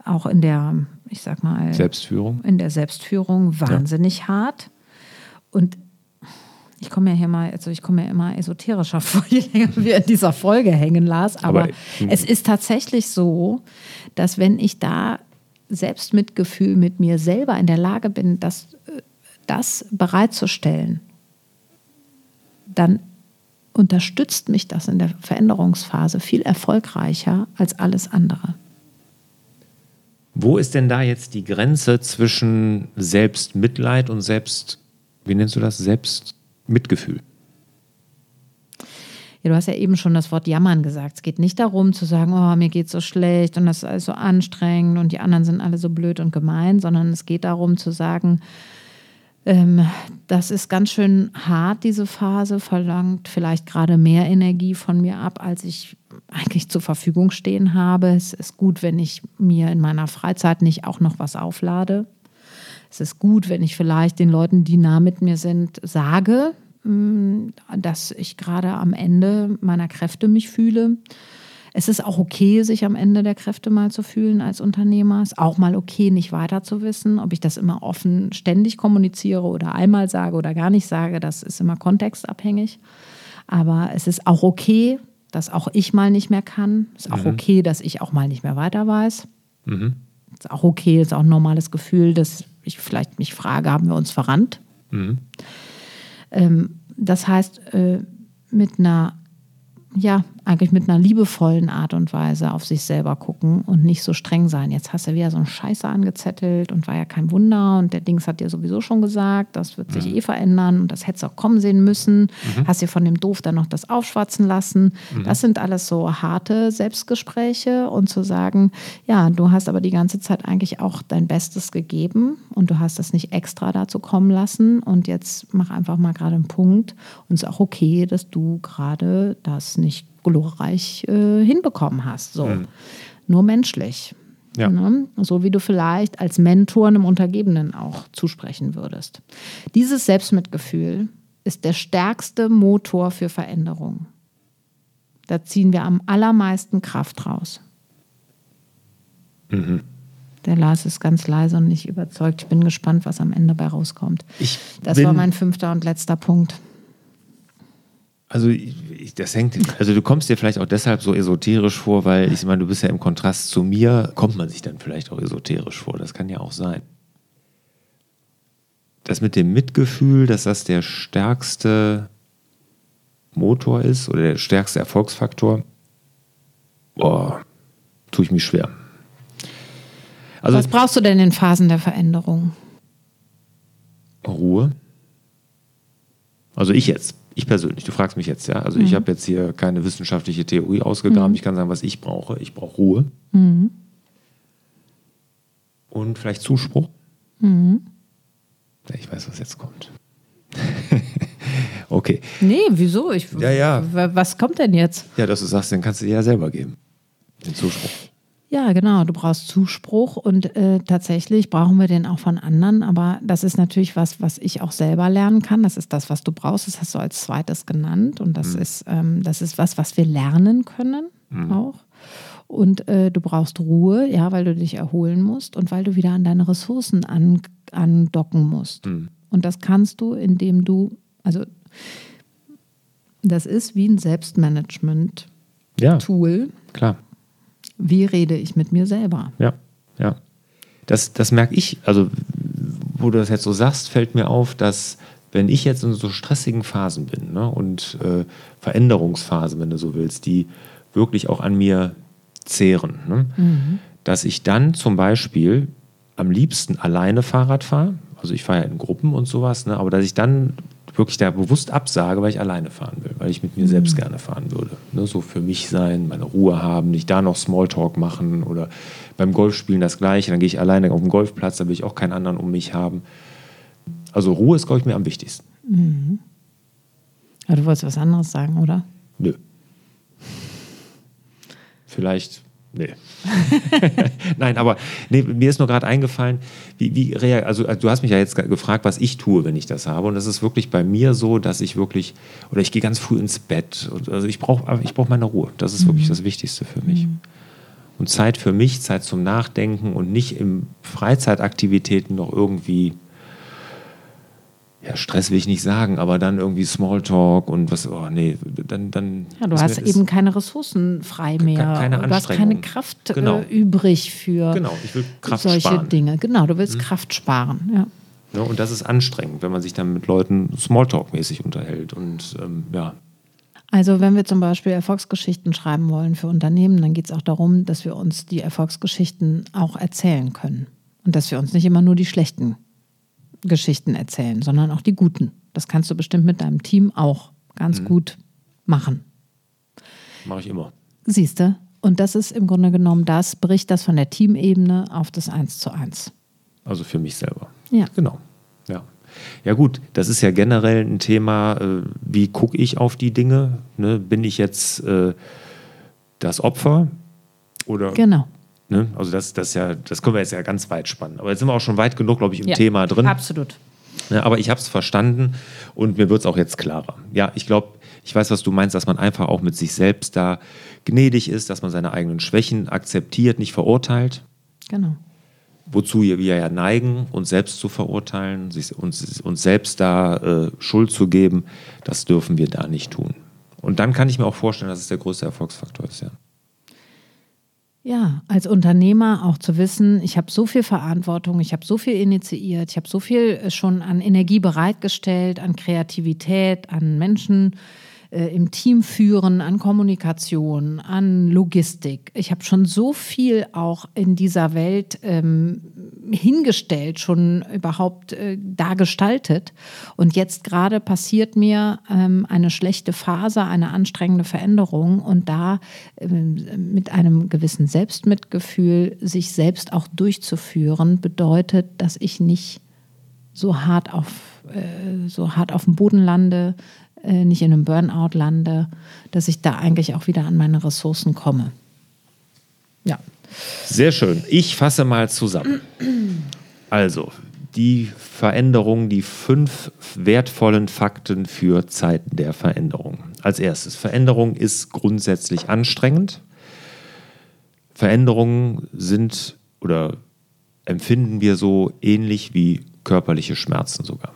auch in der, ich sag mal, Selbstführung. In der Selbstführung wahnsinnig ja. hart. Und ich komme ja hier mal, also ich komme ja immer esoterischer vor, je länger wir in dieser Folge hängen, Lars. Aber, aber es ist tatsächlich so, dass wenn ich da Selbstmitgefühl mit mir selber in der Lage bin, das, das bereitzustellen, dann unterstützt mich das in der Veränderungsphase viel erfolgreicher als alles andere. Wo ist denn da jetzt die Grenze zwischen Selbstmitleid und Selbst, wie nennst du das, Selbstmitgefühl? Ja, du hast ja eben schon das Wort jammern gesagt. Es geht nicht darum zu sagen, oh, mir geht so schlecht und das ist alles so anstrengend und die anderen sind alle so blöd und gemein, sondern es geht darum zu sagen, ähm, das ist ganz schön hart, diese Phase, verlangt vielleicht gerade mehr Energie von mir ab, als ich eigentlich zur Verfügung stehen habe. Es ist gut, wenn ich mir in meiner Freizeit nicht auch noch was auflade. Es ist gut, wenn ich vielleicht den Leuten, die nah mit mir sind, sage, dass ich gerade am Ende meiner Kräfte mich fühle. Es ist auch okay, sich am Ende der Kräfte mal zu fühlen als Unternehmer. Es ist auch mal okay, nicht weiter zu wissen. Ob ich das immer offen ständig kommuniziere oder einmal sage oder gar nicht sage, das ist immer kontextabhängig. Aber es ist auch okay, dass auch ich mal nicht mehr kann. Es ist auch mhm. okay, dass ich auch mal nicht mehr weiter weiß. Mhm. Es ist auch okay, es ist auch ein normales Gefühl, dass ich vielleicht mich frage, haben wir uns verrannt? Mhm. Ähm, das heißt, äh, mit einer ja, eigentlich mit einer liebevollen Art und Weise auf sich selber gucken und nicht so streng sein. Jetzt hast du wieder so einen Scheiße angezettelt und war ja kein Wunder und der Dings hat dir sowieso schon gesagt, das wird sich mhm. eh verändern und das hättest du auch kommen sehen müssen. Mhm. Hast dir von dem Doof dann noch das aufschwatzen lassen. Mhm. Das sind alles so harte Selbstgespräche und zu sagen, ja, du hast aber die ganze Zeit eigentlich auch dein Bestes gegeben und du hast das nicht extra dazu kommen lassen und jetzt mach einfach mal gerade einen Punkt und es ist auch okay, dass du gerade das nicht glorreich äh, hinbekommen hast. So. Mhm. Nur menschlich. Ja. Ne? So wie du vielleicht als Mentor einem Untergebenen auch zusprechen würdest. Dieses Selbstmitgefühl ist der stärkste Motor für Veränderung. Da ziehen wir am allermeisten Kraft raus. Mhm. Der Lars ist ganz leise und nicht überzeugt. Ich bin gespannt, was am Ende bei rauskommt. Ich das war mein fünfter und letzter Punkt. Also ich, das hängt, also du kommst dir vielleicht auch deshalb so esoterisch vor, weil ich meine, du bist ja im Kontrast zu mir, kommt man sich dann vielleicht auch esoterisch vor. Das kann ja auch sein. Das mit dem Mitgefühl, dass das der stärkste Motor ist oder der stärkste Erfolgsfaktor, boah, tue ich mich schwer. Also, Was brauchst du denn in Phasen der Veränderung? Ruhe. Also ich jetzt ich persönlich, du fragst mich jetzt, ja. Also mhm. ich habe jetzt hier keine wissenschaftliche Theorie ausgegraben. Mhm. Ich kann sagen, was ich brauche. Ich brauche Ruhe. Mhm. Und vielleicht Zuspruch. Mhm. Ich weiß, was jetzt kommt. okay. Nee, wieso? Ich, ja, ja. Was kommt denn jetzt? Ja, dass du sagst, den kannst du dir ja selber geben. Den Zuspruch. Ja, genau. Du brauchst Zuspruch und äh, tatsächlich brauchen wir den auch von anderen. Aber das ist natürlich was, was ich auch selber lernen kann. Das ist das, was du brauchst. Das hast du als zweites genannt. Und das, mhm. ist, ähm, das ist was, was wir lernen können mhm. auch. Und äh, du brauchst Ruhe, ja, weil du dich erholen musst und weil du wieder an deine Ressourcen an, andocken musst. Mhm. Und das kannst du, indem du, also das ist wie ein Selbstmanagement-Tool. Ja, klar Wie rede ich mit mir selber? Ja, ja. Das, das merke ich, also wo du das jetzt so sagst, fällt mir auf, dass wenn ich jetzt in so stressigen Phasen bin ne, und äh, Veränderungsphasen, wenn du so willst, die wirklich auch an mir zehren, ne, mhm. dass ich dann zum Beispiel am liebsten alleine Fahrrad fahre. Also ich fahre ja in Gruppen und sowas, ne, aber dass ich dann wirklich da bewusst absage, weil ich alleine fahren will, weil ich mit mir mhm. selbst gerne fahren würde. Ne, so für mich sein, meine Ruhe haben, nicht da noch Smalltalk machen oder beim Golfspielen das Gleiche. Dann gehe ich alleine auf den Golfplatz, da will ich auch keinen anderen um mich haben. Also Ruhe ist, glaube ich, mir am wichtigsten. Mhm. Ja, du wolltest was anderes sagen, oder? Nö. Vielleicht Nee. Nein, aber nee, mir ist nur gerade eingefallen, wie, wie also, also, du hast mich ja jetzt gefragt, was ich tue, wenn ich das habe. Und das ist wirklich bei mir so, dass ich wirklich, oder ich gehe ganz früh ins Bett. also ich brauche ich brauch meine Ruhe. Das ist mhm. wirklich das Wichtigste für mich. Mhm. Und Zeit für mich, Zeit zum Nachdenken und nicht in Freizeitaktivitäten noch irgendwie ja, Stress will ich nicht sagen, aber dann irgendwie Smalltalk und was, oh nee, dann. dann ja, du hast eben keine Ressourcen frei mehr. Keine du hast keine Kraft äh, genau. übrig für genau, ich will Kraft solche sparen. Dinge. Genau, du willst mhm. Kraft sparen, ja. ja. Und das ist anstrengend, wenn man sich dann mit Leuten Smalltalk-mäßig unterhält und ähm, ja. Also wenn wir zum Beispiel Erfolgsgeschichten schreiben wollen für Unternehmen, dann geht es auch darum, dass wir uns die Erfolgsgeschichten auch erzählen können. Und dass wir uns nicht immer nur die schlechten Geschichten erzählen, sondern auch die guten. Das kannst du bestimmt mit deinem Team auch ganz mhm. gut machen. Mache ich immer. Siehst du? Und das ist im Grunde genommen das, bricht das von der Teamebene auf das Eins zu eins. Also für mich selber. Ja. Genau. Ja. Ja gut, das ist ja generell ein Thema, äh, wie gucke ich auf die Dinge? Ne? Bin ich jetzt äh, das Opfer? Oder genau. Ne? Also das, das, ja, das können wir jetzt ja ganz weit spannen. Aber jetzt sind wir auch schon weit genug, glaube ich, im ja, Thema drin. Absolut. Ja, aber ich habe es verstanden und mir wird es auch jetzt klarer. Ja, ich glaube, ich weiß, was du meinst, dass man einfach auch mit sich selbst da gnädig ist, dass man seine eigenen Schwächen akzeptiert, nicht verurteilt. Genau. Wozu wir ja neigen, uns selbst zu verurteilen, sich, uns, uns selbst da äh, Schuld zu geben, das dürfen wir da nicht tun. Und dann kann ich mir auch vorstellen, dass es der größte Erfolgsfaktor ist, ja. Ja, als Unternehmer auch zu wissen, ich habe so viel Verantwortung, ich habe so viel initiiert, ich habe so viel äh, schon an Energie bereitgestellt, an Kreativität, an Menschen äh, im Team führen, an Kommunikation, an Logistik. Ich habe schon so viel auch in dieser Welt ähm, hingestellt, schon überhaupt äh, da gestaltet. Und jetzt gerade passiert mir ähm, eine schlechte Phase, eine anstrengende Veränderung und da ähm, mit einem gewissen Selbstmitgefühl sich selbst auch durchzuführen, bedeutet, dass ich nicht so hart auf, äh, so hart auf dem Boden lande, äh, nicht in einem Burnout lande, dass ich da eigentlich auch wieder an meine Ressourcen komme. Ja. Sehr schön. Ich fasse mal zusammen. Also, die Veränderung, die fünf wertvollen Fakten für Zeiten der Veränderung. Als erstes, Veränderung ist grundsätzlich anstrengend. Veränderungen sind oder empfinden wir so ähnlich wie körperliche Schmerzen sogar.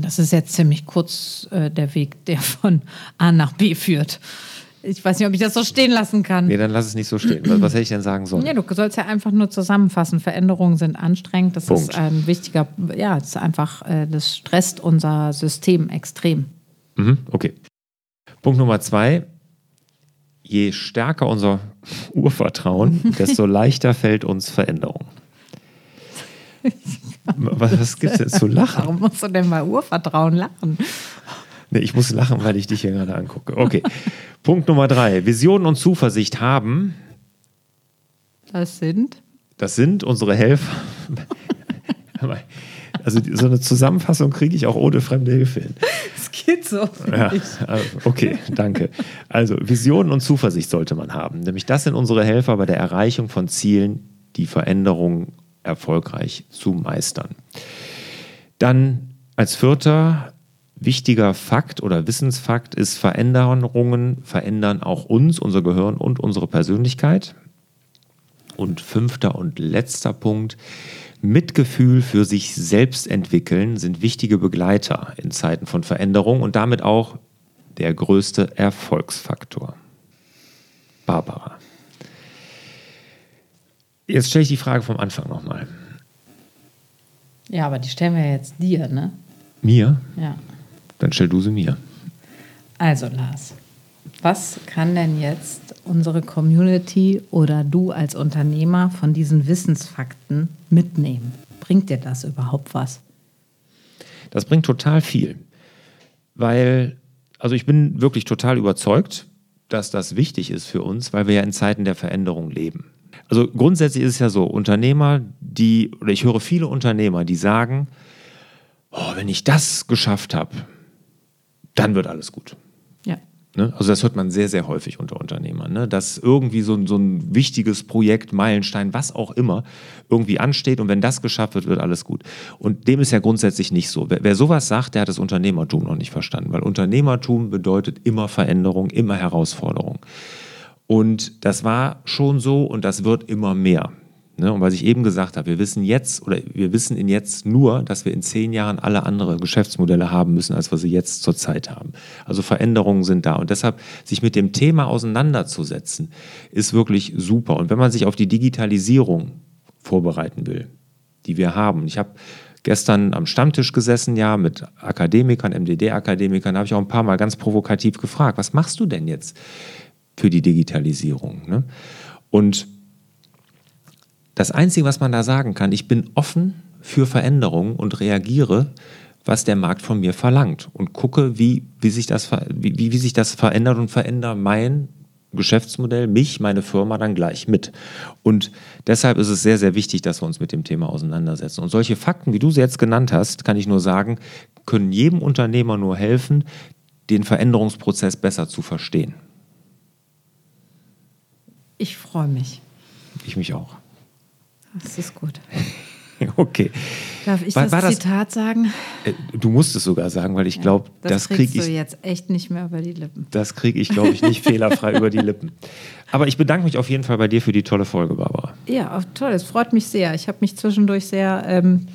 Das ist jetzt ziemlich kurz äh, der Weg, der von A nach B führt. Ich weiß nicht, ob ich das so stehen lassen kann. Nee, dann lass es nicht so stehen. Was, was hätte ich denn sagen sollen? Ja, du sollst ja einfach nur zusammenfassen. Veränderungen sind anstrengend. Das Punkt. ist ein wichtiger, ja, es ist einfach, äh, das stresst unser System extrem. Mhm, okay. Punkt Nummer zwei. Je stärker unser Urvertrauen, desto leichter fällt uns Veränderung. Was, was gibt es denn zu lachen? Warum musst du denn bei Urvertrauen lachen? Nee, ich muss lachen, weil ich dich hier gerade angucke. Okay. Punkt Nummer drei. Visionen und Zuversicht haben. Das sind? Das sind unsere Helfer. Also so eine Zusammenfassung kriege ich auch ohne fremde Hilfe hin. Es geht so. Ja, also, okay, danke. Also Visionen und Zuversicht sollte man haben. Nämlich das sind unsere Helfer bei der Erreichung von Zielen, die Veränderungen erfolgreich zu meistern. Dann als vierter wichtiger Fakt oder Wissensfakt ist, Veränderungen verändern auch uns, unser Gehirn und unsere Persönlichkeit. Und fünfter und letzter Punkt, Mitgefühl für sich selbst entwickeln sind wichtige Begleiter in Zeiten von Veränderung und damit auch der größte Erfolgsfaktor. Barbara. Jetzt stelle ich die Frage vom Anfang nochmal. Ja, aber die stellen wir jetzt dir, ne? Mir? Ja. Dann stell du sie mir. Also, Lars, was kann denn jetzt unsere Community oder du als Unternehmer von diesen Wissensfakten mitnehmen? Bringt dir das überhaupt was? Das bringt total viel. Weil, also ich bin wirklich total überzeugt, dass das wichtig ist für uns, weil wir ja in Zeiten der Veränderung leben. Also grundsätzlich ist es ja so, Unternehmer, die, oder ich höre viele Unternehmer, die sagen, oh, wenn ich das geschafft habe, dann wird alles gut. Ja. Ne? Also das hört man sehr, sehr häufig unter Unternehmern, ne? dass irgendwie so, so ein wichtiges Projekt, Meilenstein, was auch immer, irgendwie ansteht und wenn das geschafft wird, wird alles gut. Und dem ist ja grundsätzlich nicht so. Wer, wer sowas sagt, der hat das Unternehmertum noch nicht verstanden, weil Unternehmertum bedeutet immer Veränderung, immer Herausforderung. Und das war schon so und das wird immer mehr. Ne? Und was ich eben gesagt habe, wir wissen jetzt oder wir wissen in jetzt nur, dass wir in zehn Jahren alle andere Geschäftsmodelle haben müssen, als wir sie jetzt zurzeit haben. Also Veränderungen sind da. Und deshalb sich mit dem Thema auseinanderzusetzen, ist wirklich super. Und wenn man sich auf die Digitalisierung vorbereiten will, die wir haben, ich habe gestern am Stammtisch gesessen, ja, mit Akademikern, MDD-Akademikern, habe ich auch ein paar Mal ganz provokativ gefragt, was machst du denn jetzt? Für die Digitalisierung. Ne? Und das Einzige, was man da sagen kann, ich bin offen für Veränderungen und reagiere, was der Markt von mir verlangt und gucke, wie, wie, sich, das, wie, wie sich das verändert und verändere mein Geschäftsmodell, mich, meine Firma dann gleich mit. Und deshalb ist es sehr, sehr wichtig, dass wir uns mit dem Thema auseinandersetzen. Und solche Fakten, wie du sie jetzt genannt hast, kann ich nur sagen, können jedem Unternehmer nur helfen, den Veränderungsprozess besser zu verstehen. Ich freue mich. Ich mich auch. Das ist gut. okay. Darf ich war, das, war das Zitat sagen? Äh, du musst es sogar sagen, weil ich ja, glaube, das, das kriege ich. du jetzt echt nicht mehr über die Lippen. Das kriege ich, glaube ich, nicht fehlerfrei über die Lippen. Aber ich bedanke mich auf jeden Fall bei dir für die tolle Folge, Barbara. Ja, toll. Es freut mich sehr. Ich habe mich zwischendurch sehr. Ähm,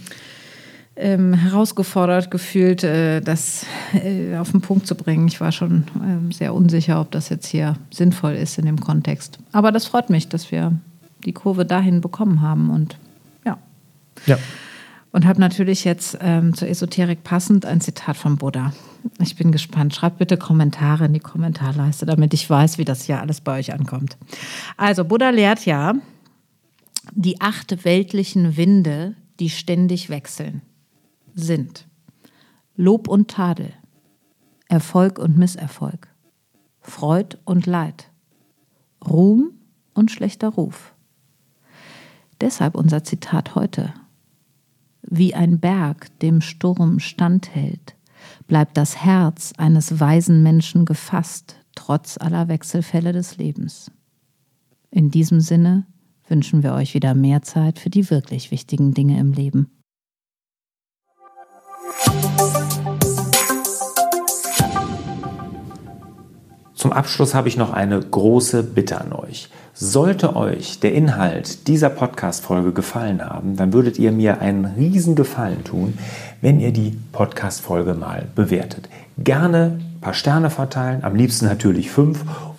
ähm, herausgefordert gefühlt, äh, das äh, auf den Punkt zu bringen. Ich war schon ähm, sehr unsicher, ob das jetzt hier sinnvoll ist in dem Kontext. Aber das freut mich, dass wir die Kurve dahin bekommen haben und ja. Ja. Und habe natürlich jetzt ähm, zur Esoterik passend ein Zitat von Buddha. Ich bin gespannt. Schreibt bitte Kommentare in die Kommentarleiste, damit ich weiß, wie das hier alles bei euch ankommt. Also, Buddha lehrt ja die acht weltlichen Winde, die ständig wechseln sind Lob und Tadel, Erfolg und Misserfolg, Freud und Leid, Ruhm und schlechter Ruf. Deshalb unser Zitat heute. Wie ein Berg dem Sturm standhält, bleibt das Herz eines weisen Menschen gefasst, trotz aller Wechselfälle des Lebens. In diesem Sinne wünschen wir euch wieder mehr Zeit für die wirklich wichtigen Dinge im Leben. Zum Abschluss habe ich noch eine große Bitte an euch. Sollte euch der Inhalt dieser Podcast-Folge gefallen haben, dann würdet ihr mir einen riesen Gefallen tun, wenn ihr die Podcast-Folge mal bewertet. Gerne ein paar Sterne verteilen, am liebsten natürlich fünf